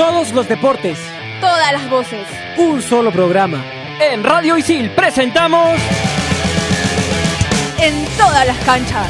Todos los deportes. Todas las voces. Un solo programa. En Radio Isil presentamos. En todas las canchas.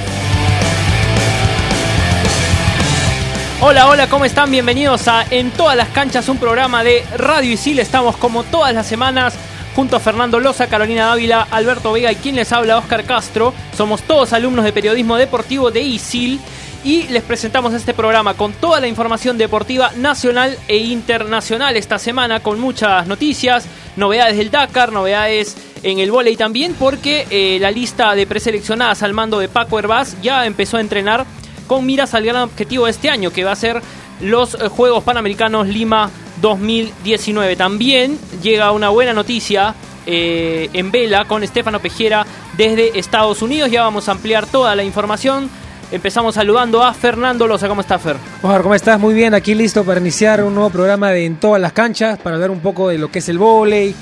Hola, hola, ¿cómo están? Bienvenidos a En todas las canchas, un programa de Radio Isil. Estamos como todas las semanas junto a Fernando Loza, Carolina Dávila, Alberto Vega y quien les habla, Oscar Castro. Somos todos alumnos de periodismo deportivo de ISIL y les presentamos este programa con toda la información deportiva nacional e internacional esta semana con muchas noticias, novedades del Dakar, novedades en el volei también porque eh, la lista de preseleccionadas al mando de Paco Herbaz ya empezó a entrenar con miras al gran objetivo de este año que va a ser los eh, Juegos Panamericanos Lima 2019. También llega una buena noticia eh, en vela con Estefano Pejera desde Estados Unidos. Ya vamos a ampliar toda la información. Empezamos saludando a Fernando Loza. ¿Cómo está, Fer? Ojar, ¿cómo estás? Muy bien, aquí listo para iniciar un nuevo programa de En todas las canchas, para hablar un poco de lo que es el vóley,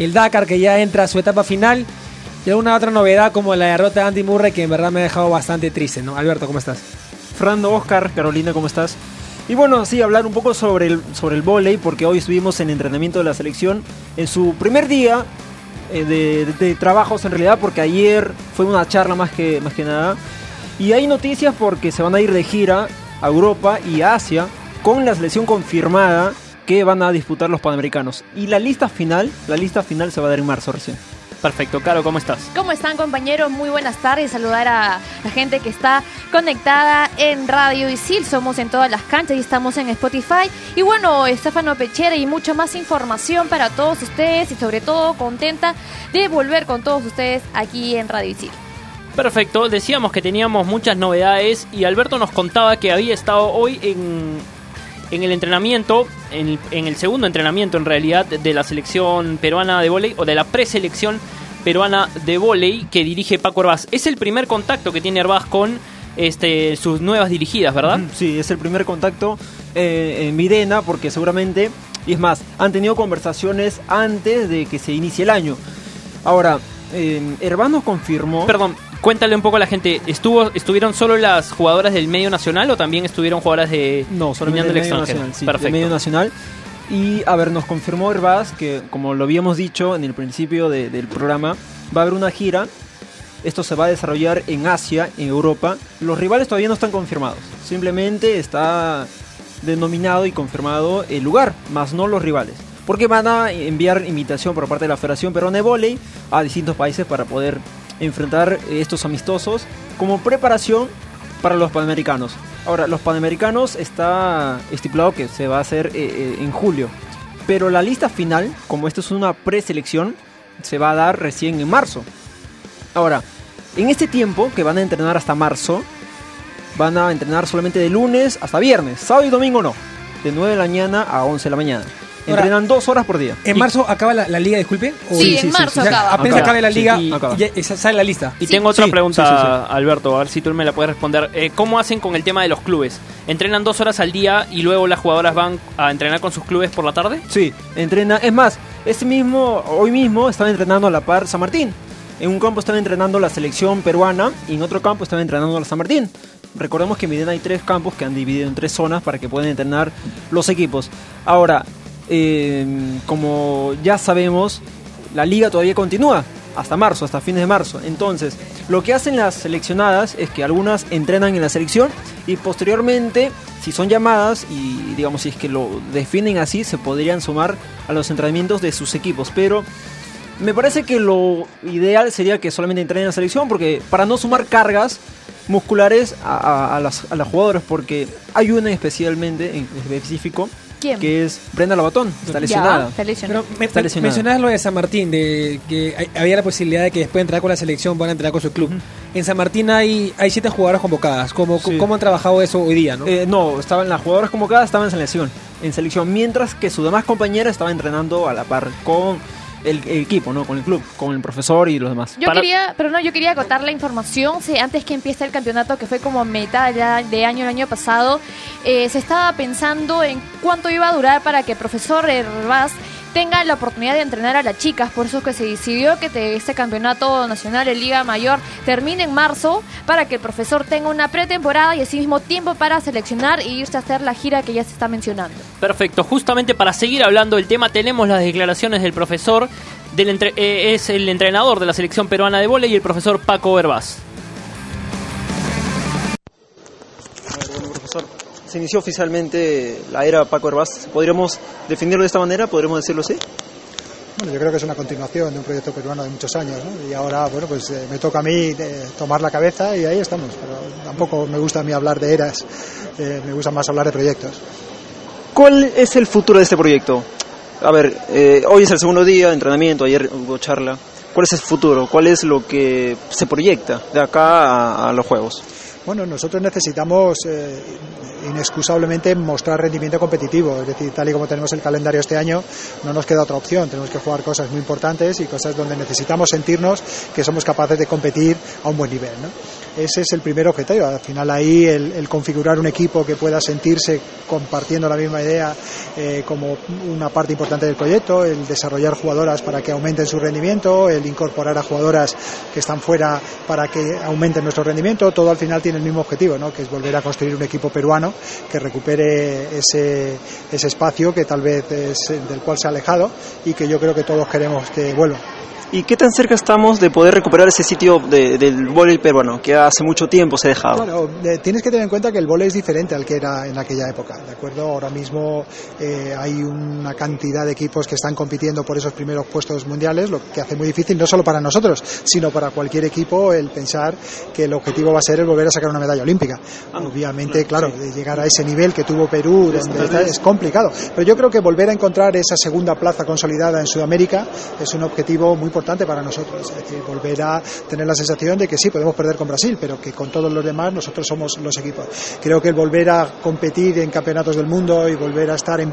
el Dakar que ya entra a su etapa final y alguna otra novedad como la derrota de Andy Murray que en verdad me ha dejado bastante triste, ¿no? Alberto, ¿cómo estás? Fernando, Oscar, Carolina, ¿cómo estás? Y bueno, sí, hablar un poco sobre el, sobre el vóley, porque hoy estuvimos en entrenamiento de la selección en su primer día eh, de, de, trabajos en realidad, porque ayer fue una charla más que, más que nada. Y hay noticias porque se van a ir de gira a Europa y Asia con la selección confirmada que van a disputar los Panamericanos. Y la lista final, la lista final se va a dar en marzo recién. Perfecto, Caro, ¿cómo estás? ¿Cómo están compañeros? Muy buenas tardes. Saludar a la gente que está conectada en Radio Isil. Somos en todas las canchas y estamos en Spotify. Y bueno, Estefano Pechera y mucha más información para todos ustedes y sobre todo contenta de volver con todos ustedes aquí en Radio Isil. Perfecto, decíamos que teníamos muchas novedades y Alberto nos contaba que había estado hoy en, el entrenamiento, en, el segundo entrenamiento en realidad de la selección peruana de vóley o de la preselección peruana de vóley que dirige Paco Herbaz. Es el primer contacto que tiene Herbaz con este, sus nuevas dirigidas, ¿verdad? Sí, es el primer contacto eh, en Mirena porque seguramente, y es más, han tenido conversaciones antes de que se inicie el año. Ahora, eh, Herbaz nos confirmó... Perdón, cuéntale un poco a la gente, ¿estuvo, ¿estuvieron solo las jugadoras del medio nacional o también estuvieron jugadoras de no, solamente del medio nacional, sí, Perfecto. Del medio nacional. Y a ver, nos confirmó Herbaz que, como lo habíamos dicho en el principio de, del programa, va a haber una gira. Esto se va a desarrollar en Asia, en Europa. Los rivales todavía no están confirmados. Simplemente está denominado y confirmado el lugar, más no los rivales. Porque van a enviar invitación por parte de la Federación Peruana de Voley a distintos países para poder enfrentar estos amistosos como preparación para los Panamericanos. Ahora, los Panamericanos está estipulado que se va a hacer eh, eh, en julio. Pero la lista final, como esto es una preselección, se va a dar recién en marzo. Ahora, en este tiempo que van a entrenar hasta marzo, van a entrenar solamente de lunes hasta viernes, sábado y domingo no, de 9 de la mañana a 11 de la mañana. Entrenan dos horas por día. ¿En marzo acaba la, la liga, disculpe? Sí, en marzo acaba. apenas acabe la liga, Sí, acaba. sale la lista. Y tengo otra Sí, pregunta, sí, sí, Alberto, a ver si tú me la puedes responder. Eh, ¿Cómo hacen con el tema de los clubes? ¿Entrenan dos horas al día y luego las jugadoras van a entrenar con sus clubes por la tarde? Sí, entrena. Es más, este mismo, hoy mismo estaba entrenando a la par San Martín. En un campo estaba entrenando la selección peruana y en otro campo estaba entrenando la San Martín. Recordemos que en Midena hay tres campos que han dividido en tres zonas para que puedan entrenar los equipos. Ahora, eh, como ya sabemos, la liga todavía continúa hasta marzo, hasta fines de marzo. Entonces, lo que hacen las seleccionadas es que algunas entrenan en la selección y posteriormente, si son llamadas y digamos si es que lo definen así, se podrían sumar a los entrenamientos de sus equipos. Pero me parece que lo ideal sería que solamente entrenen en la selección porque para no sumar cargas musculares a, a- a las, a las jugadoras porque hay una especialmente en específico ¿Quién? que es Brenda Labatón, está lesionada. Ya, está lesionada. Pero me, Está lesionada. mencionabas lo de San Martín, de que hay- había la posibilidad de que después de entrar con la selección puedan entrar con su club. En San Martín hay, hay siete jugadoras convocadas. ¿Cómo, Sí. ¿Cómo han trabajado eso hoy día? ¿no? Eh, no, estaban las jugadoras convocadas estaban en selección, en selección, mientras que su demás compañera estaba entrenando a la par con el, el equipo, ¿no? Con el club, con el profesor y los demás. Yo Para- quería, pero no, yo quería acotar la información. sí, antes que empiece el campeonato, que fue como mitad de, de año el año pasado, eh, se estaba pensando en cuánto iba a durar para que el profesor Herbaz tenga la oportunidad de entrenar a las chicas. Por eso es que se decidió que este campeonato nacional en Liga Mayor termine en marzo para que el profesor tenga una pretemporada y así mismo tiempo para seleccionar e irse a hacer la gira que ya se está mencionando. Perfecto, justamente para seguir hablando del tema tenemos las declaraciones del profesor, del eh, es el entrenador de la selección peruana de vóley y el profesor Paco Herbaz. Bueno, profesor, se inició oficialmente la era Paco Herbaz. ¿Podríamos definirlo de esta manera? ¿Podríamos decirlo así? Bueno, yo creo que es una continuación de un proyecto peruano de muchos años, ¿no? Y ahora, bueno, pues eh, me toca a mí eh, tomar la cabeza y ahí estamos. Pero tampoco me gusta a mí hablar de eras, eh, me gusta más hablar de proyectos. ¿Cuál es el futuro de este proyecto? A ver, hoy es el segundo día de entrenamiento, ayer hubo charla. ¿Cuál es el futuro? ¿Cuál es lo que se proyecta de acá a, los Juegos? Bueno, nosotros necesitamos inexcusablemente mostrar rendimiento competitivo. Es decir, tal y como tenemos el calendario este año, no nos queda otra opción. Tenemos que jugar cosas muy importantes y cosas donde necesitamos sentirnos que somos capaces de competir a un buen nivel. Ese es el primer objetivo. Al final ahí el, configurar un equipo que pueda sentirse compartiendo la misma idea eh, como una parte importante del proyecto, el desarrollar jugadoras para que aumenten su rendimiento, el incorporar a jugadoras que están fuera para que aumenten nuestro rendimiento, todo al final tiene el mismo objetivo, ¿no? que es volver a construir un equipo peruano que recupere ese, ese espacio que tal vez es del cual se ha alejado y que yo creo que todos queremos que vuelva. ¿Y qué tan cerca estamos de poder recuperar ese sitio del vóley peruano que hace mucho tiempo se ha dejado? Bueno, tienes que tener en cuenta que el vóley es diferente al que era en aquella época, ¿de acuerdo? Ahora mismo eh, hay una cantidad de equipos que están compitiendo por esos primeros puestos mundiales, lo que hace muy difícil no solo para nosotros, sino para cualquier equipo el pensar que el objetivo va a ser el volver a sacar una medalla olímpica. Ah, Obviamente, claro, de llegar a ese nivel que tuvo Perú es complicado, pero yo creo que volver a encontrar esa segunda plaza consolidada en Sudamérica es un objetivo muy importante para nosotros. Es decir, volver a tener la sensación de que sí, podemos perder con Brasil, pero que con todos los demás nosotros somos los equipos. Creo que el volver a competir en campeonatos del mundo y volver a estar en,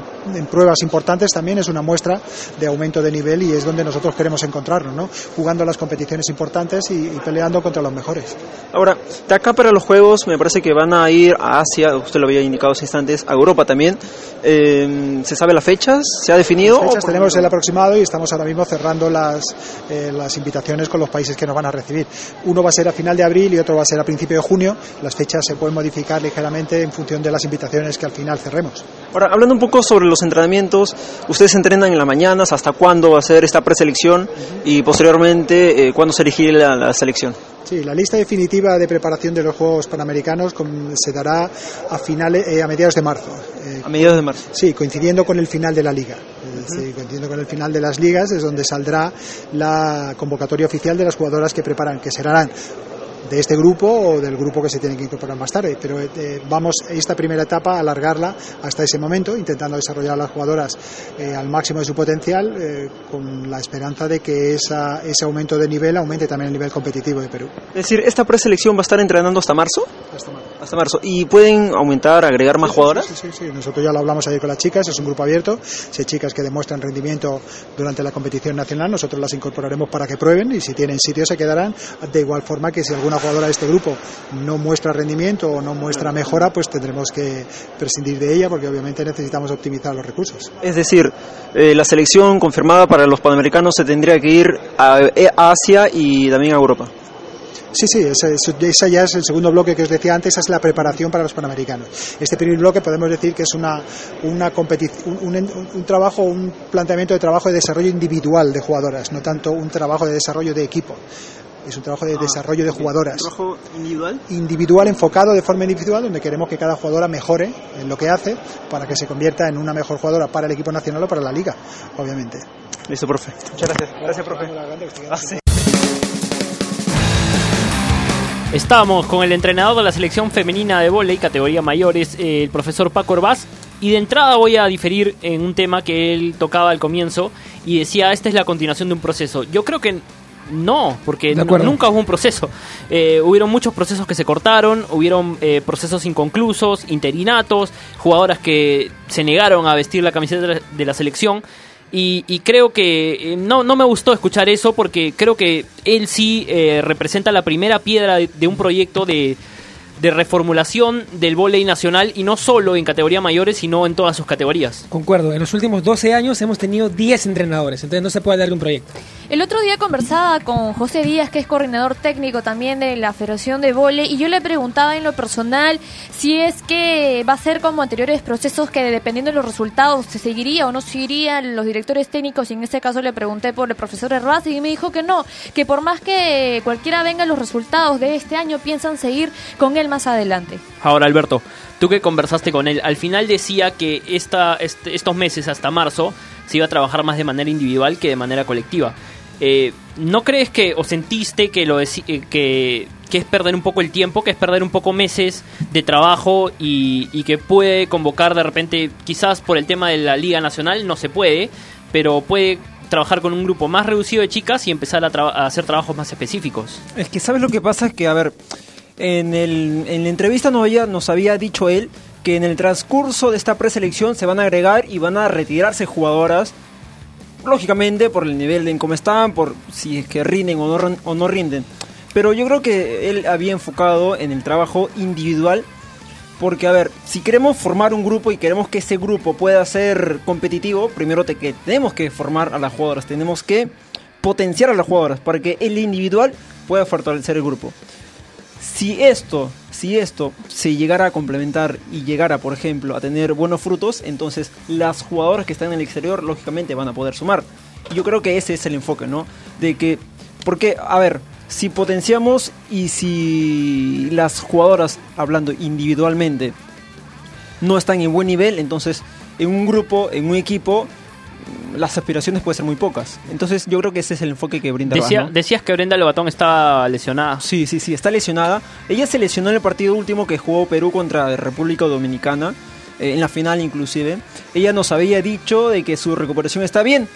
pruebas importantes también es una muestra de aumento de nivel y es donde nosotros queremos encontrarnos, ¿no? jugando las competiciones importantes y, peleando contra los mejores. Ahora, de acá para los Juegos me parece que van a ir a Asia, usted lo había indicado hace instantes, a Europa también. Eh, ¿Se sabe las fechas? ¿Se ha definido? Las fechas tenemos el aproximado y estamos ahora mismo cerrando las, eh, las invitaciones con los países que nos van a recibir. Uno va a ser a final de abril y otro va a ser a principio de junio. Las fechas se pueden modificar ligeramente en función de las invitaciones que al final cerremos. Ahora, hablando un poco sobre los entrenamientos, ustedes entrenan en las mañanas, ¿hasta cuándo va a ser esta preselección? Y posteriormente, eh, ¿cuándo se elige la, selección? Sí, la lista definitiva de preparación de los Juegos Panamericanos se dará a finales, eh, a mediados de marzo. Eh, a mediados de marzo. Sí, coincidiendo con el final de la liga. coincidiendo con el final de las ligas es donde saldrá la convocatoria oficial de las jugadoras que preparan, que serán de este grupo o del grupo que se tiene que incorporar más tarde. Pero eh, vamos esta primera etapa a alargarla hasta ese momento, intentando desarrollar a las jugadoras eh, al máximo de su potencial, eh, con la esperanza de que esa, ese aumento de nivel aumente también el nivel competitivo de Perú. Es decir, ¿esta preselección va a estar entrenando hasta marzo? Hasta marzo. Hasta marzo. ¿Y pueden aumentar, agregar más jugadoras? Sí, sí, sí, Nosotros ya lo hablamos ayer con las chicas, es un grupo abierto. Si hay chicas que demuestran rendimiento durante la competición nacional, nosotros las incorporaremos para que prueben y si tienen sitio se quedarán. De igual forma que si alguna jugadora de este grupo no muestra rendimiento o no muestra mejora, pues tendremos que prescindir de ella porque obviamente necesitamos optimizar los recursos. Es decir, eh, la selección confirmada para los panamericanos se tendría que ir a, eh, Asia y también a Europa. Sí, sí, esa, ya es el segundo bloque que os decía antes, esa es la preparación para los panamericanos. Este primer bloque podemos decir que es una, una competición, un, un, trabajo, un planteamiento de trabajo de desarrollo individual de jugadoras, no tanto un trabajo de desarrollo de equipo es un trabajo de ah, desarrollo de jugadoras. ¿Un trabajo individual? Individual, enfocado de forma individual, donde queremos que cada jugadora mejore en lo que hace para que se convierta en una mejor jugadora para el equipo nacional o para la liga, obviamente. Listo, profe. Muchas gracias. Gracias, profe. Ah, Estamos con el entrenador de la selección femenina de volei, categoría mayores, el profesor Paco Orbaz. Y de entrada voy a diferir en un tema que él tocaba al comienzo y decía, esta es la continuación de un proceso. Yo creo que no, porque nunca hubo un proceso. Eh, hubieron muchos procesos que se cortaron, hubieron eh, procesos inconclusos, interinatos, jugadoras que se negaron a vestir la camiseta de la, selección. Y, creo que eh, no, no me gustó escuchar eso porque creo que él sí representa la primera piedra de, un proyecto de, de reformulación del volei nacional y no solo en categoría mayores, sino en todas sus categorías. Concuerdo, en los últimos 12 años hemos tenido 10 entrenadores, entonces no se puede darle un proyecto. El otro día conversaba con José Díaz, que es coordinador técnico también de la Federación de Vole, y yo le preguntaba en lo personal si es que va a ser como anteriores procesos que dependiendo de los resultados se seguiría o no seguirían los directores técnicos, y en este caso le pregunté por el profesor Herraz y me dijo que no, que por más que cualquiera venga los resultados de este año, piensan seguir con él más adelante. Ahora, Alberto, tú que conversaste con él, al final decía que esta, este, estos meses hasta marzo se iba a trabajar más de manera individual que de manera colectiva. Eh, ¿No crees que o sentiste que, lo eh, que, que, es perder un poco el tiempo, que es perder un poco meses de trabajo y, que puede convocar de repente, quizás por el tema de la Liga Nacional no se puede, pero puede trabajar con un grupo más reducido de chicas y empezar a, hacer trabajos más específicos? Es que sabes lo que pasa es que, a ver, en, el, en la entrevista nos había, dicho él que en el transcurso de esta preselección se van a agregar y van a retirarse jugadoras lógicamente por el nivel en cómo están, por si es que rinden o no, o no rinden. Pero yo creo que él había enfocado en el trabajo individual. Porque, a ver, si queremos formar un grupo y queremos que ese grupo pueda ser competitivo, primero te, que tenemos que formar a las jugadoras, tenemos que potenciar a las jugadoras para que el individual pueda fortalecer el grupo. Si esto si esto se llegara a complementar y llegara, por ejemplo, a tener buenos frutos, entonces las jugadoras que están en el exterior, lógicamente, van a poder sumar. Yo creo que ese es el enfoque, ¿no? De que, porque, a ver, si potenciamos y si las jugadoras, hablando individualmente, no están en buen nivel, entonces en un grupo, en un equipo, las aspiraciones pueden ser muy pocas. Entonces yo creo que ese es el enfoque que brinda Decía, Decías que Brenda Lobatón estaba lesionada. Sí, sí, sí, está lesionada. Ella se lesionó en el partido último que jugó Perú contra República Dominicana, eh, en la final inclusive. Ella nos había dicho de que su recuperación está bien,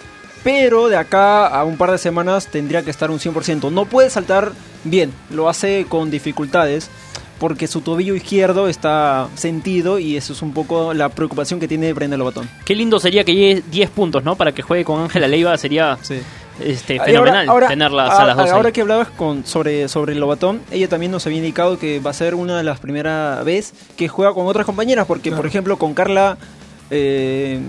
pero de acá a un par de semanas tendría que estar un 100%. No puede saltar bien, lo hace con dificultades porque su tobillo izquierdo está sentido y eso es un poco la preocupación que tiene Brenda Lobatón. Qué lindo sería que llegue 10 puntos, ¿no? Para que juegue con Ángela Leiva sería este, fenomenal ahora, tenerlas a, las dos. Ahora que hablabas con, sobre, sobre Lobatón, ella también nos había indicado que va a ser una de las primeras veces que juega con otras compañeras, porque por ejemplo con Carla eh,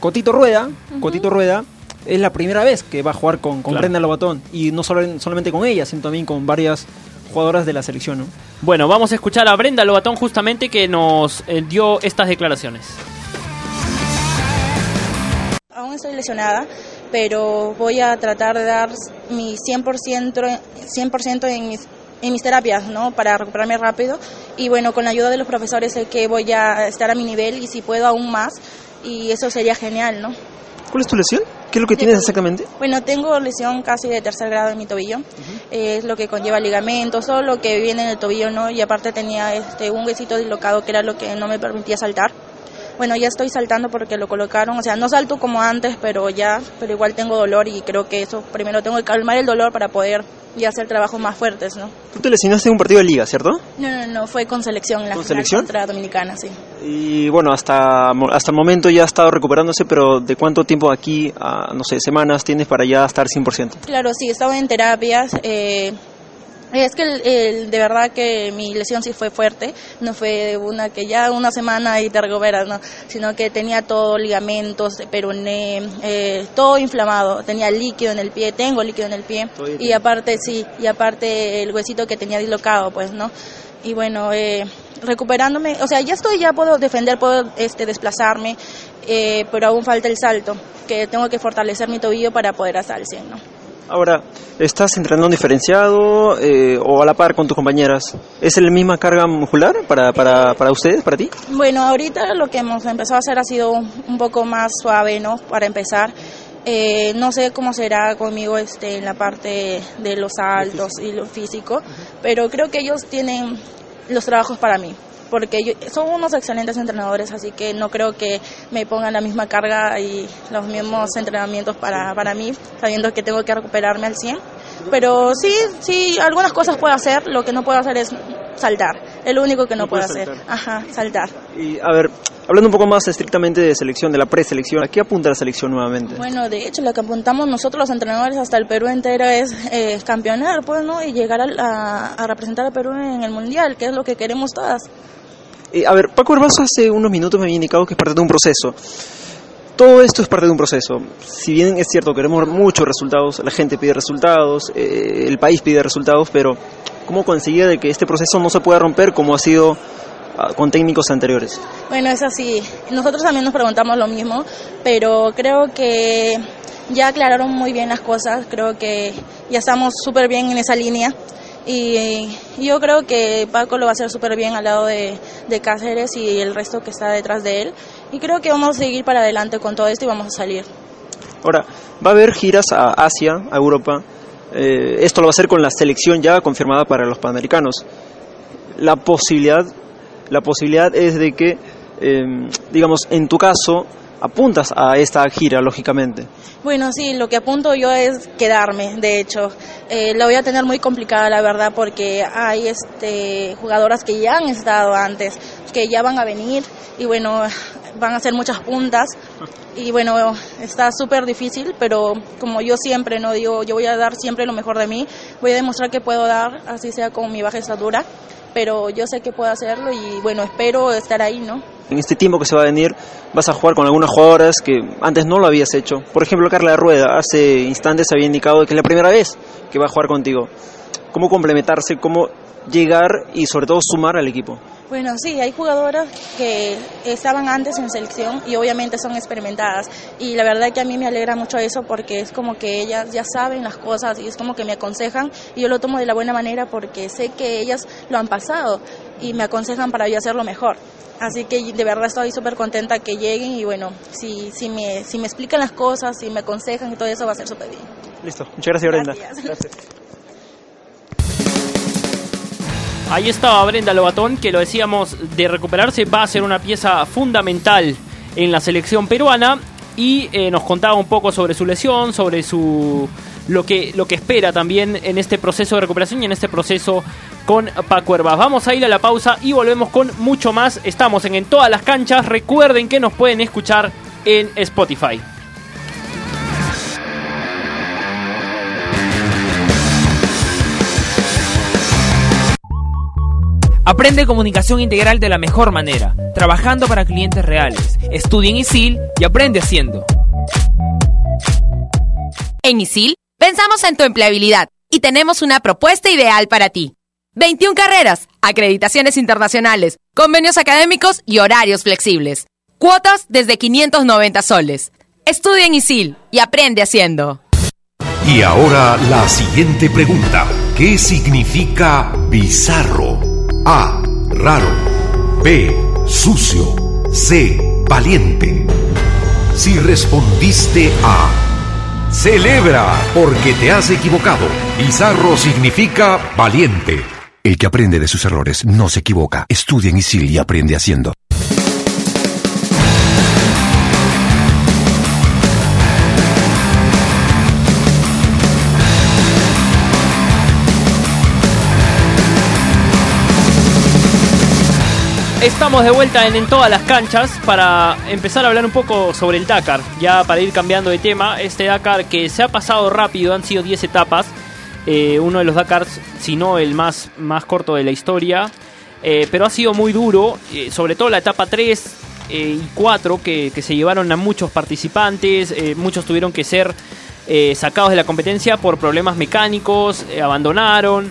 Cotito Rueda, Cotito Rueda, es la primera vez que va a jugar con, con Brenda Lobatón y no solo, solamente con ella, sino también con varias jugadoras de la selección. ¿no? Bueno, vamos a escuchar a Brenda Lobatón justamente que nos eh, dio estas declaraciones. Aún estoy lesionada, pero voy a tratar de dar mi 100%, 100 en mis en mis terapias, ¿no? Para recuperarme rápido. Y bueno, con la ayuda de los profesores sé que voy a estar a mi nivel y si puedo aún más. Y eso sería genial, ¿no? ¿Cuál es tu lesión? ¿Qué es lo que tienes exactamente? Bueno, tengo lesión casi de tercer grado en mi tobillo. Es lo que conlleva ligamentos, todo lo que viene en el tobillo, ¿no? Y aparte tenía este, un huesito dislocado que era lo que no me permitía saltar. Bueno, ya estoy saltando porque lo colocaron, o sea, no salto como antes, pero ya, pero igual tengo dolor y creo que eso primero tengo que calmar el dolor para poder y hacer trabajos más fuertes, ¿no? Tú te lesionaste en un partido de liga, ¿cierto? No, no, no, fue con selección, la ¿Con selección? contra Dominicana, sí. Y bueno, hasta, hasta el momento ya ha estado recuperándose, pero ¿de cuánto tiempo aquí, a, no sé, semanas tienes para ya estar 100%? Claro, sí, estaba en terapias, eh, es que el, de verdad que mi lesión sí fue fuerte, no fue una que ya una semana y te recuperas, no, sino que tenía todo ligamentos, peroné, eh, todo inflamado, tenía líquido en el pie, tengo líquido en el pie y aparte sí, y aparte el huesito que tenía dislocado, pues, ¿no? Y bueno, eh, recuperándome, o sea, ya estoy, ya puedo defender, puedo este, desplazarme, eh, pero aún falta el salto, que tengo que fortalecer mi tobillo para poder hacer el 100, ¿no? Ahora, ¿estás entrenando diferenciado eh, o a la par con tus compañeras? ¿Es la misma carga muscular para, para, para ustedes, para ti? Bueno, ahorita lo que hemos empezado a hacer ha sido un poco más suave, ¿no? Para empezar. Eh, no sé cómo será conmigo este, en la parte de los saltos y lo físico, pero creo que ellos tienen los trabajos para mí porque son unos excelentes entrenadores, así que no creo que me pongan la misma carga y los mismos entrenamientos para, para mí, sabiendo que tengo que recuperarme al 100. Pero sí, sí, algunas cosas puedo hacer, lo que no puedo hacer es saltar, es lo único que no, puedo hacer. Ajá, saltar. Y a ver, Hablando un poco más estrictamente de selección, de la preselección, ¿a qué apunta la selección nuevamente? Bueno, de hecho, lo que apuntamos nosotros los entrenadores hasta el Perú entero es eh, campeonar, pues, ¿no? Y llegar a, a, representar al Perú en el Mundial, que es lo que queremos todas. Eh, a ver, Paco Herbazo hace unos minutos me había indicado que es parte de un proceso. Todo esto es parte de un proceso. Si bien es cierto, queremos muchos resultados, la gente pide resultados, eh, el país pide resultados, pero ¿cómo conseguir de que este proceso no se pueda romper como ha sido ah, con técnicos anteriores? Bueno, es así. Nosotros también nos preguntamos lo mismo, pero creo que ya aclararon muy bien las cosas, creo que ya estamos súper bien en esa línea. Y yo creo que Paco lo va a hacer súper bien al lado de, de, Cáceres y el resto que está detrás de él. Y creo que vamos a seguir para adelante con todo esto y vamos a salir. Ahora, va a haber giras a Asia, a Europa. Eh, esto lo va a hacer con la selección ya confirmada para los panamericanos. La posibilidad, la posibilidad es de que, eh, digamos, en tu caso, apuntas a esta gira, lógicamente. Bueno, sí, lo que apunto yo es quedarme, de hecho. Eh, la voy a tener muy complicada, la verdad, porque hay este, jugadoras que ya han estado antes, que ya van a venir y bueno, van a hacer muchas puntas. Y bueno, está súper difícil, pero como yo siempre no digo, yo voy a dar siempre lo mejor de mí, voy a demostrar que puedo dar, así sea con mi baja estatura, pero yo sé que puedo hacerlo y bueno, espero estar ahí, ¿no? En este tiempo que se va a venir vas a jugar con algunas jugadoras que antes no lo habías hecho. Por ejemplo, Carla Rueda, hace instantes había indicado que es la primera vez que va a jugar contigo. ¿Cómo complementarse, cómo llegar y sobre todo sumar al equipo? Bueno, sí, hay jugadoras que estaban antes en selección y obviamente son experimentadas. Y la verdad que a mí me alegra mucho eso porque es como que ellas ya saben las cosas y es como que me aconsejan y yo lo tomo de la buena manera porque sé que ellas lo han pasado y me aconsejan para yo hacerlo mejor. Así que de verdad estoy súper contenta que lleguen y bueno, si, si, me, si me explican las cosas, si me aconsejan y todo eso va a ser súper bien. Listo, muchas gracias Brenda. Gracias. Ahí estaba Brenda Lobatón, que lo decíamos, de recuperarse va a ser una pieza fundamental en la selección peruana y eh, nos contaba un poco sobre su lesión, sobre su lo que, lo que espera también en este proceso de recuperación y en este proceso con Paco Herbaz. Vamos a ir a la pausa y volvemos con mucho más. Estamos en, en todas las canchas. Recuerden que nos pueden escuchar en Spotify. Aprende comunicación integral de la mejor manera, trabajando para clientes reales. Estudia en ISIL y aprende haciendo. En ISIL pensamos en tu empleabilidad y tenemos una propuesta ideal para ti. 21 carreras, acreditaciones internacionales, convenios académicos y horarios flexibles. Cuotas desde 590 soles. Estudia en ISIL y aprende haciendo. Y ahora la siguiente pregunta. ¿Qué significa bizarro? A. Raro. B. Sucio. C. Valiente. Si respondiste A. Celebra porque te has equivocado. Bizarro significa valiente. El que aprende de sus errores no se equivoca. Estudia en ISIL y aprende haciendo. Estamos de vuelta en, todas las canchas para empezar a hablar un poco sobre el Dakar. Ya para ir cambiando de tema, este Dakar que se ha pasado rápido, han sido 10 etapas. Eh, uno de los Dakars, si no el más, más corto de la historia. Eh, pero ha sido muy duro, eh, sobre todo la etapa 3 y 4, que, que, se llevaron a muchos participantes. muchos tuvieron que ser sacados de la competencia por problemas mecánicos, abandonaron.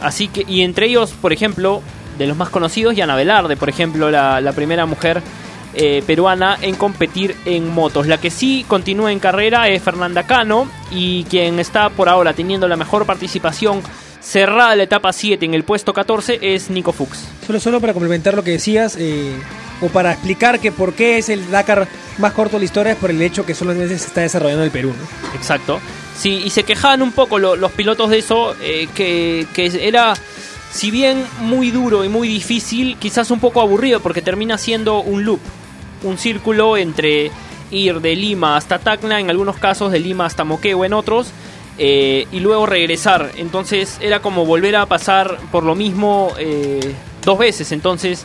así que, y entre ellos, por ejemplo, de los más conocidos, Yana Velarde, por ejemplo, la, la primera mujer eh, peruana en competir en motos. La que sí continúa en carrera es Fernanda Cano y quien está por ahora teniendo la mejor participación cerrada la etapa 7 en el puesto 14 es Nico Fuchs. Solo, solo para complementar lo que decías eh, o para explicar que por qué es el Dakar más corto de la historia es por el hecho que solo veces se está desarrollando en el Perú. Exacto. Sí, y se quejaban un poco los pilotos de eso, eh, que, que era si bien muy duro y muy difícil, quizás un poco aburrido porque termina siendo un loop un círculo entre ir de Lima hasta Tacna, en algunos casos de Lima hasta Moquegua en otros, eh, y luego regresar. Entonces era como volver a pasar por lo mismo eh, dos veces. Entonces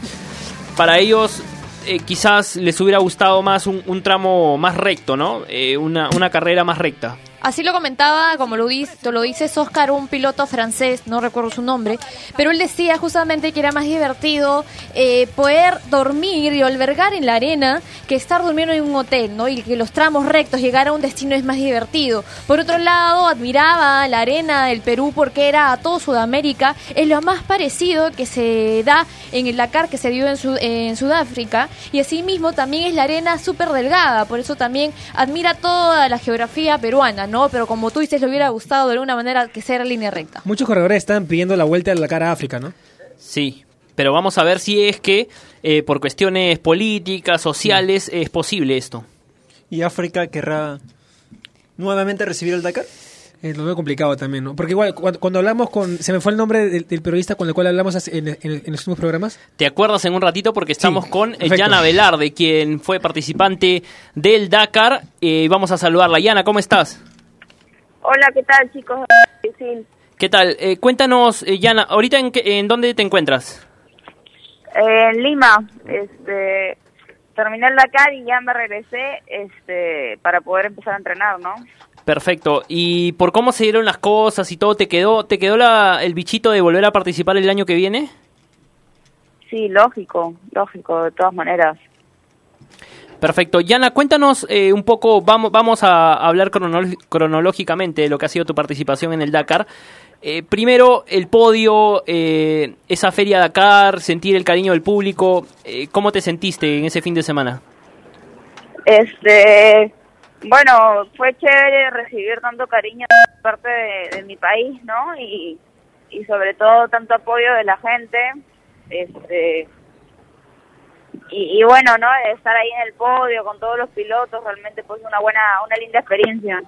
para ellos eh, quizás les hubiera gustado más un, tramo más recto, ¿no? Eh, una carrera más recta. Así lo comentaba, como lo, dice, lo dices, Oscar, un piloto francés, no recuerdo su nombre, pero él decía justamente que era más divertido eh, poder dormir y albergar en la arena que estar durmiendo en un hotel, ¿no? Y que los tramos rectos, llegar a un destino es más divertido. Por otro lado, admiraba la arena del Perú porque era a todo Sudamérica, es lo más parecido que se da en el Dakar que se dio en, en Sudáfrica, y asimismo también es la arena súper delgada, por eso también admira toda la geografía peruana, ¿no? ¿No? Pero como tú dices, le hubiera gustado de alguna manera que sea línea recta. Muchos corredores están pidiendo la vuelta a la cara a África, ¿no? Sí, pero vamos a ver si es que eh, por cuestiones políticas, sociales, es posible esto. ¿Y África querrá nuevamente recibir el Dakar? Eh, lo veo complicado también, ¿no? Porque igual, cuando, hablamos con... Se me fue el nombre del, periodista con el cual hablamos en, los últimos programas. ¿Te acuerdas en un ratito? Porque estamos con Yana Velarde, quien fue participante del Dakar. Eh, vamos a saludarla. Yana, ¿cómo estás? Hola, ¿qué tal, chicos? ¿Qué tal? Eh, cuéntanos, eh, Yana, ¿ahorita en, en dónde te encuentras? en Lima. Este, terminé el Dakar y ya me regresé este, para poder empezar a entrenar, ¿no? Perfecto. ¿Y por cómo se dieron las cosas y todo, te quedó te quedó la, el bichito de volver a participar el año que viene? Sí, lógico, lógico, de todas maneras. Perfecto. Yana, cuéntanos eh, un poco, vamos, vamos a hablar cronológicamente de lo que ha sido tu participación en el Dakar. Eh, primero, el podio, eh, esa feria Dakar, sentir el cariño del público. ¿Cómo te sentiste en ese fin de semana? Este, bueno, fue chévere recibir tanto cariño de parte de, de mi país, ¿no? Y, y sobre todo tanto apoyo de la gente. Este, y, bueno, ¿no? Estar ahí en el podio con todos los pilotos, realmente pues una buena, una linda experiencia.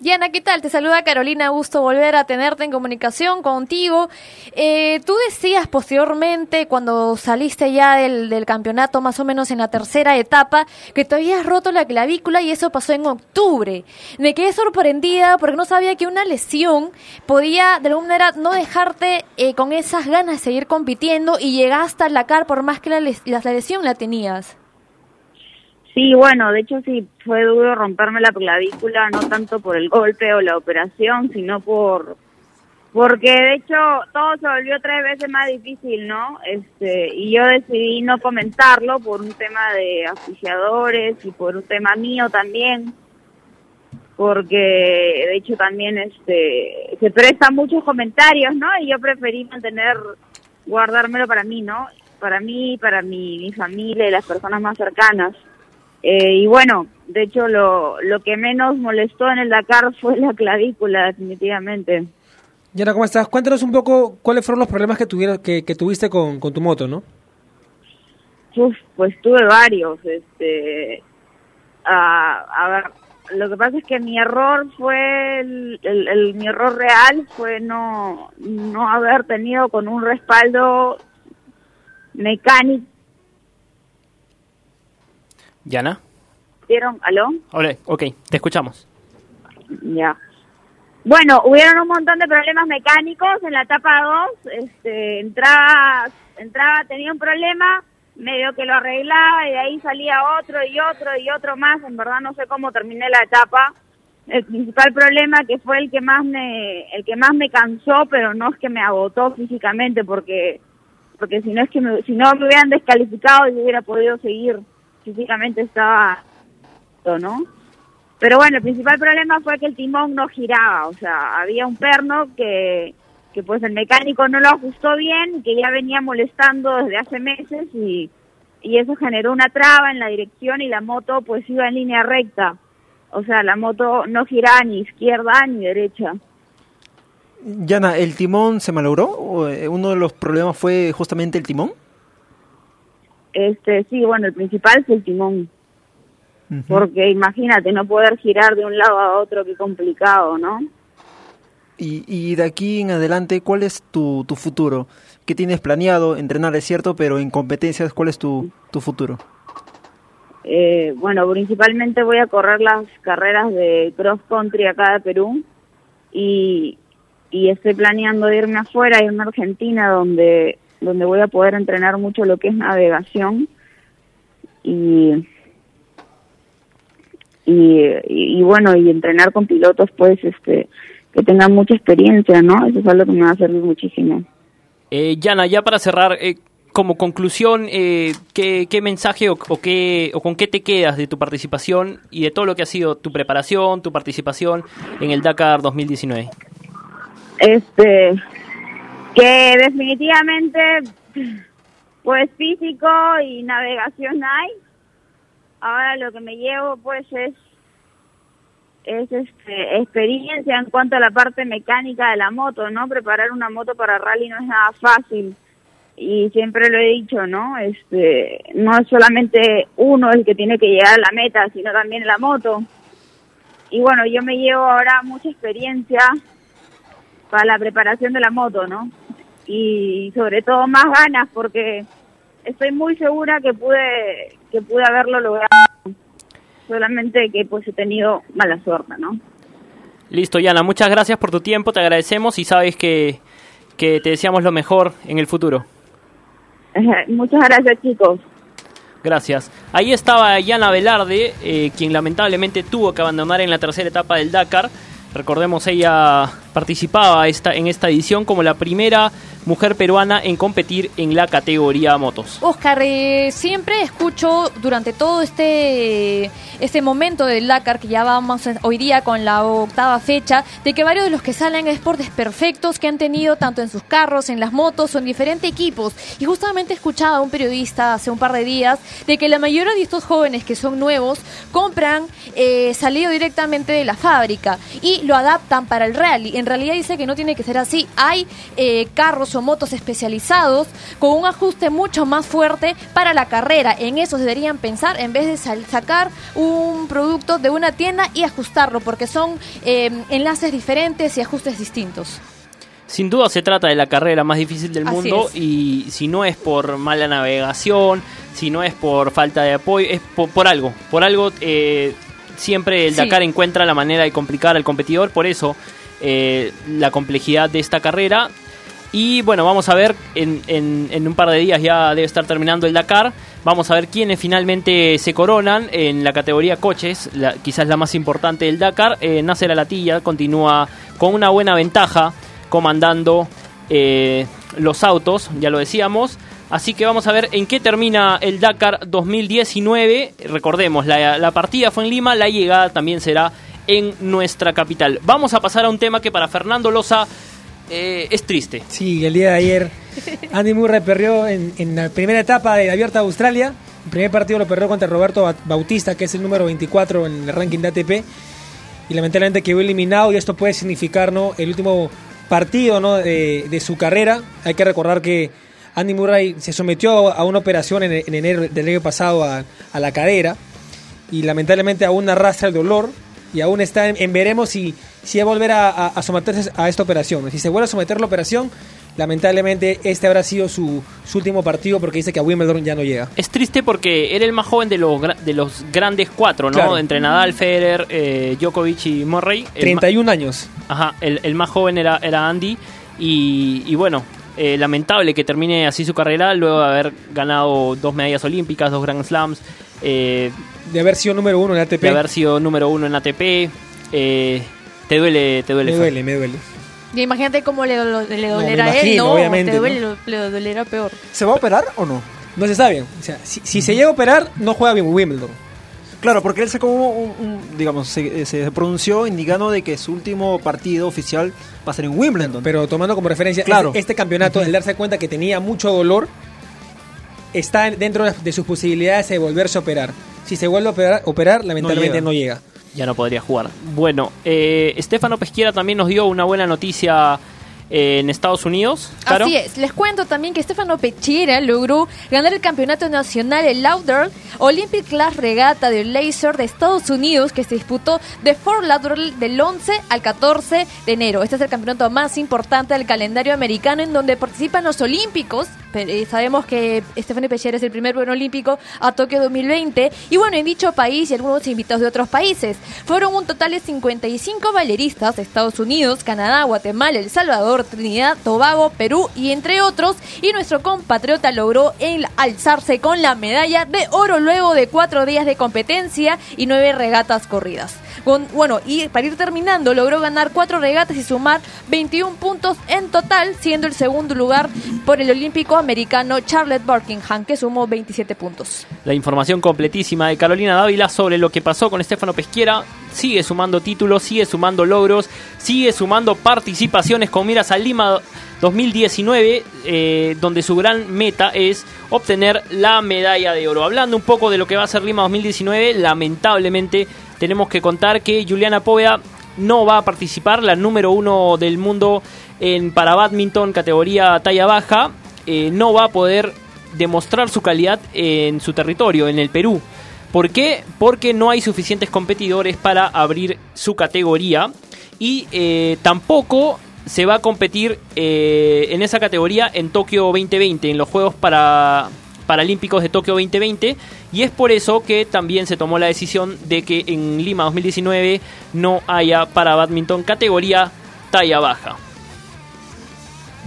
Diana, ¿qué tal? Te saluda Carolina, gusto volver a tenerte en comunicación contigo. Eh, tú decías posteriormente, cuando saliste ya del, campeonato, más o menos en la tercera etapa, que te habías roto la clavícula y eso pasó en octubre. Me quedé sorprendida porque no sabía que una lesión podía, de alguna manera, no dejarte eh, con esas ganas de seguir compitiendo y llegaste a la CAR por más que la, la lesión la tenías. Sí, bueno, de hecho sí fue duro romperme la clavícula, no tanto por el golpe o la operación, sino por porque de hecho todo se volvió tres veces más difícil, ¿no? Este, y yo decidí no comentarlo por un tema de asfixiadores y por un tema mío también, porque de hecho también este se prestan muchos comentarios, ¿no? Y yo preferí mantener guardármelo para mí, ¿no? Para mí, para mi, mi familia y las personas más cercanas. Eh, y bueno, de hecho lo, lo que menos molestó en el Dakar fue la clavícula, definitivamente. Yana, ¿cómo estás? Cuéntanos un poco cuáles fueron los problemas que, tuvieron, que, tuviste con, tu moto, ¿no? pues tuve varios. Este, a ver, lo que pasa es que mi error fue, el, el, mi error real fue no, no haber tenido con un respaldo mecánico Yana. ¿Vieron? ¿Aló? Hola, ok, te escuchamos. Ya. Bueno, hubieron un montón de problemas mecánicos en la etapa 2. Este, entraba, entraba, tenía un problema, medio que lo arreglaba y de ahí salía otro y otro y otro más. En verdad no sé cómo terminé la etapa. El principal problema que fue el que más me, el que más me cansó, pero no es que me agotó físicamente, porque, porque si no es que si no me hubieran descalificado yo hubiera podido seguir físicamente estaba, ¿no? Pero bueno, el principal problema fue que el timón no giraba, o sea, había un perno que, que pues el mecánico no lo ajustó bien, que ya venía molestando desde hace meses y, y eso generó una traba en la dirección y la moto pues iba en línea recta. O sea, la moto no giraba ni izquierda ni derecha. Yana, ¿el timón se malogró? Eh, ¿Uno de los problemas fue justamente el timón? Este, sí, bueno, el principal es el timón. Porque imagínate, no poder girar de un lado a otro, qué complicado, ¿no? Y, y de aquí en adelante, ¿cuál es tu, tu futuro? ¿Qué tienes planeado? Entrenar es cierto, pero en competencias, ¿cuál es tu, tu futuro? Eh, bueno, principalmente voy a correr las carreras de cross country acá de Perú y, y estoy planeando irme afuera, irme a Argentina, donde donde voy a poder entrenar mucho lo que es navegación y y, bueno y entrenar con pilotos pues este que tengan mucha experiencia no eso es algo que me va a servir muchísimo. Eh, Yana ya para cerrar eh, como conclusión eh, ¿qué, ¿qué, mensaje o, qué o con qué te quedas de tu participación y de todo lo que ha sido tu preparación tu participación en el Dakar 2019 este que definitivamente pues físico y navegación hay ahora lo que me llevo pues es es este, experiencia en cuanto a la parte mecánica de la moto, ¿no? Preparar una moto para rally no es nada fácil y siempre lo he dicho, ¿no? Este, no es solamente uno el que tiene que llegar a la meta, sino también la moto. Y bueno, yo me llevo ahora mucha experiencia para la preparación de la moto, ¿no? Y sobre todo más ganas porque estoy muy segura que pude que pude haberlo logrado solamente que pues he tenido mala suerte no listo Yana muchas gracias por tu tiempo te agradecemos y sabes que que te deseamos lo mejor en el futuro muchas gracias chicos Gracias. Ahí estaba Yana Velarde, eh, quien lamentablemente tuvo que abandonar en la tercera etapa del Dakar. Recordemos, ella participaba en esta edición como la primera mujer peruana en competir en la categoría motos. Oscar, eh, siempre escucho durante todo este, este momento del Dakar, que ya vamos hoy día con la octava fecha, de que varios de los que salen es por desperfectos que han tenido tanto en sus carros, en las motos o en diferentes equipos. Y justamente escuchaba a un periodista hace un par de días de que la mayoría de estos jóvenes que son nuevos compran eh, salido directamente de la fábrica y lo adaptan para el rally. Realidad dice que no tiene que ser así. Hay eh, carros motos especializados con un ajuste mucho más fuerte para la carrera. En eso deberían pensar en vez de sacar un producto de una tienda y ajustarlo, porque son em, enlaces diferentes y ajustes distintos. Sin duda se trata de la carrera más difícil del mundo y si no es por mala navegación, si no es por falta de apoyo, es por, algo. Por algo eh, siempre el Dakar encuentra la manera de complicar al competidor, por eso eh, la complejidad de esta carrera y bueno, vamos a ver, en, un par de días ya debe estar terminando el Dakar. Vamos a ver quiénes finalmente se coronan en la categoría coches, quizás la más importante del Dakar. Eh, Nasser Alatilla continúa con una buena ventaja comandando eh, los autos, ya lo decíamos. Así que vamos a ver en qué termina el Dakar 2019. Recordemos, la, la partida fue en Lima, la llegada también será en nuestra capital. Vamos a pasar a un tema que para Fernando Loza eh, es triste. Sí, el día de ayer Andy Murray perdió en, la primera etapa de Abierta de Australia. El primer partido lo perdió contra Roberto Bautista, que es el número 24 en el ranking de ATP. Y lamentablemente quedó eliminado y esto puede significar ¿no? el último partido ¿no? de, su carrera. Hay que recordar que Andy Murray se sometió a una operación en, enero del año pasado a, la cadera y lamentablemente aún arrastra el dolor y aún está en veremos si si va a volver a, someterse a esta operación. Si se vuelve a someter a la operación, lamentablemente este habrá sido su, último partido porque dice que a Wimbledon ya no llega. Es triste porque era el más joven de los, de los grandes cuatro, ¿no? Entre Nadal, Federer, eh, Djokovic y Murray. 31 años. Ajá, el, más joven era, era Andy y, bueno, eh, lamentable que termine así su carrera luego de haber ganado dos medallas olímpicas, dos Grand Slams. Eh, de haber sido número uno en ATP. De haber sido número uno en ATP. Eh, te duele, te duele. Me duele, me duele. Y imagínate cómo le, le dolerá a él, ¿no? Obviamente, te duele, le dolerá peor. ¿Se va a operar o no? No se sabe. O sea, si, se llega a operar, no juega bien Wimbledon. Claro, porque él se como un, digamos, se, se, pronunció indicando de que su último partido oficial va a ser en Wimbledon. Pero tomando como referencia claro. este, campeonato, el darse cuenta que tenía mucho dolor, está dentro de sus posibilidades de volverse a operar. Si se vuelve a operar, operar lamentablemente No llega ya no podría jugar. Bueno, eh, Estefano Pesquiera también nos dio una buena noticia en Estados Unidos. Así es, les cuento también que Estefano Pesquiera logró ganar el campeonato nacional el Lauder Olympic Class Regata de Laser de Estados Unidos que se disputó de Fort Lauderdale del 11 al 14 de enero. Este es el campeonato más importante del calendario americano en donde participan los olímpicos eh, sabemos que Stephanie Pecher es el primer buen olímpico a Tokio 2020 y bueno, en dicho país y algunos invitados de otros países. Fueron un total de 55 balleristas de Estados Unidos, Canadá, Guatemala, El Salvador, Trinidad, Tobago, Perú y entre otros. Y nuestro compatriota logró el alzarse con la medalla de oro luego de cuatro días de competencia y nueve regatas corridas. Bueno, y para ir terminando, logró ganar cuatro regatas y sumar 21 puntos en total, siendo el segundo lugar por el olímpico americano Charlotte Buckingham, que sumó 27 puntos. La información completísima de Carolina Dávila sobre lo que pasó con Estefano Pesquiera sigue sumando títulos, sigue sumando logros, sigue sumando participaciones con miras a Lima 2019, eh, donde su gran meta es obtener la medalla de oro. Hablando un poco de lo que va a ser Lima 2019, lamentablemente tenemos que contar que Juliana Poveda no va a participar, la número uno del mundo en para badminton categoría talla baja, eh, no va a poder demostrar su calidad en su territorio, en el Perú. ¿Por qué? Porque no hay suficientes competidores para abrir su categoría y eh, tampoco se va a competir eh, en esa categoría en Tokio 2020, en los Juegos para, Paralímpicos de Tokio 2020 y es por eso que también se tomó la decisión de que en Lima 2019 no haya para badminton categoría talla baja.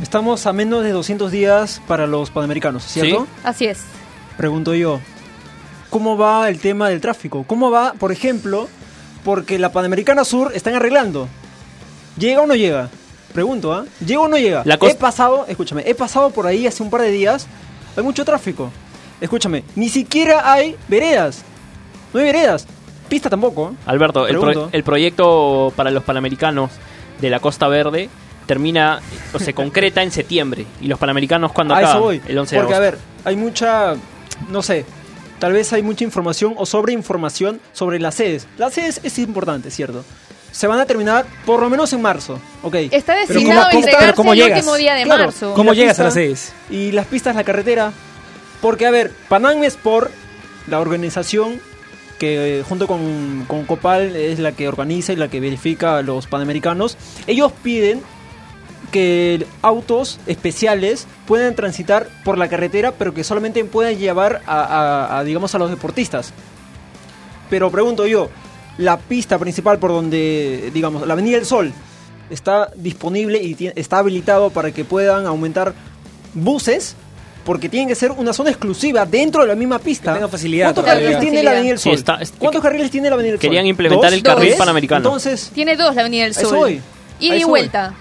Estamos a menos de 200 días para los Panamericanos, ¿cierto? Así es. Pregunto yo, ¿cómo va el tema del tráfico? ¿Cómo va, por ejemplo, porque la Panamericana Sur están arreglando? ¿Llega o no llega? Pregunto, ¿ah? ¿Llega o no llega? La he pasado, escúchame, he pasado por ahí hace un par de días, hay mucho tráfico. Escúchame, ni siquiera hay veredas. No hay veredas. Pista tampoco. ¿eh? Alberto, el, proyecto para los Panamericanos de la Costa Verde termina o se concreta en septiembre. ¿Y los Panamericanos cuando acaban? Eso voy. El 11 de Porque, a ver, hay mucha, no sé, tal vez hay mucha información o sobreinformación sobre las sedes. Las sedes es importante, ¿cierto? Se van a terminar por lo menos en marzo, ok. Está destinado a entregarse el último día de marzo. ¿Cómo llegas a las sedes? Y las pistas, la carretera. Porque, a ver, Panam Sport, la organización que eh, junto con, con Copal es la que organiza y la que verifica a los panamericanos, ellos piden que autos especiales puedan transitar por la carretera, pero que solamente puedan llevar a, digamos, a los deportistas. Pero pregunto yo, la pista principal por donde, digamos, la Avenida del Sol está disponible y está habilitado para que puedan aumentar buses porque tiene que ser una zona exclusiva dentro de la misma pista. facilidad. ¿Cuántos carriles tiene la Avenida del Sol? ¿Cuántos carriles tiene la Avenida del Sol? Querían implementar el carril panamericano. Entonces, tiene dos la Avenida del Sol. Y de vuelta.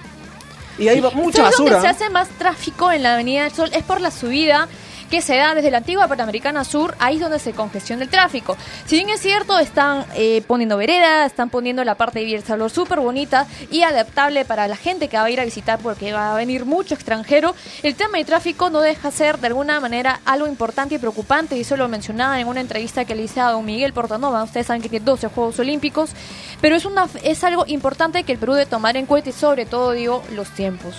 Y hay mucha basura. Donde se hace más tráfico en la Avenida del Sol es por la subida que se da desde la antigua Panamericana Sur, ahí es donde se congestiona el tráfico. Si bien es cierto, están eh, poniendo veredas, están poniendo la parte de Viersalor súper bonita y adaptable para la gente que va a ir a visitar porque va a venir mucho extranjero, el tema de tráfico no deja ser de alguna manera algo importante y preocupante, y eso lo mencionaba en una entrevista que le hice a don Miguel Portanova, ustedes saben que tiene 12 Juegos Olímpicos, pero es, una, es algo importante que el Perú debe tomar en cuenta y sobre todo, digo, los tiempos.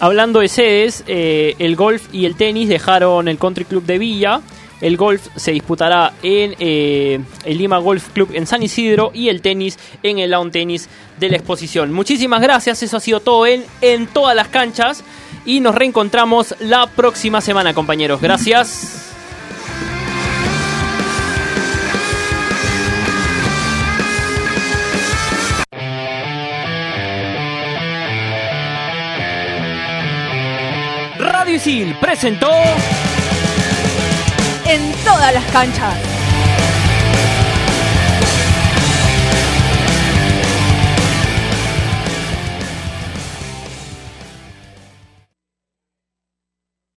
Hablando de sedes, eh, el golf y el tenis dejaron el Country Club de Villa. El golf se disputará en eh, el Lima Golf Club en San Isidro y el tenis en el Lawn Tennis de la exposición. Muchísimas gracias, eso ha sido todo en, en todas las canchas y nos reencontramos la próxima semana compañeros. Gracias. Presentó En todas las canchas.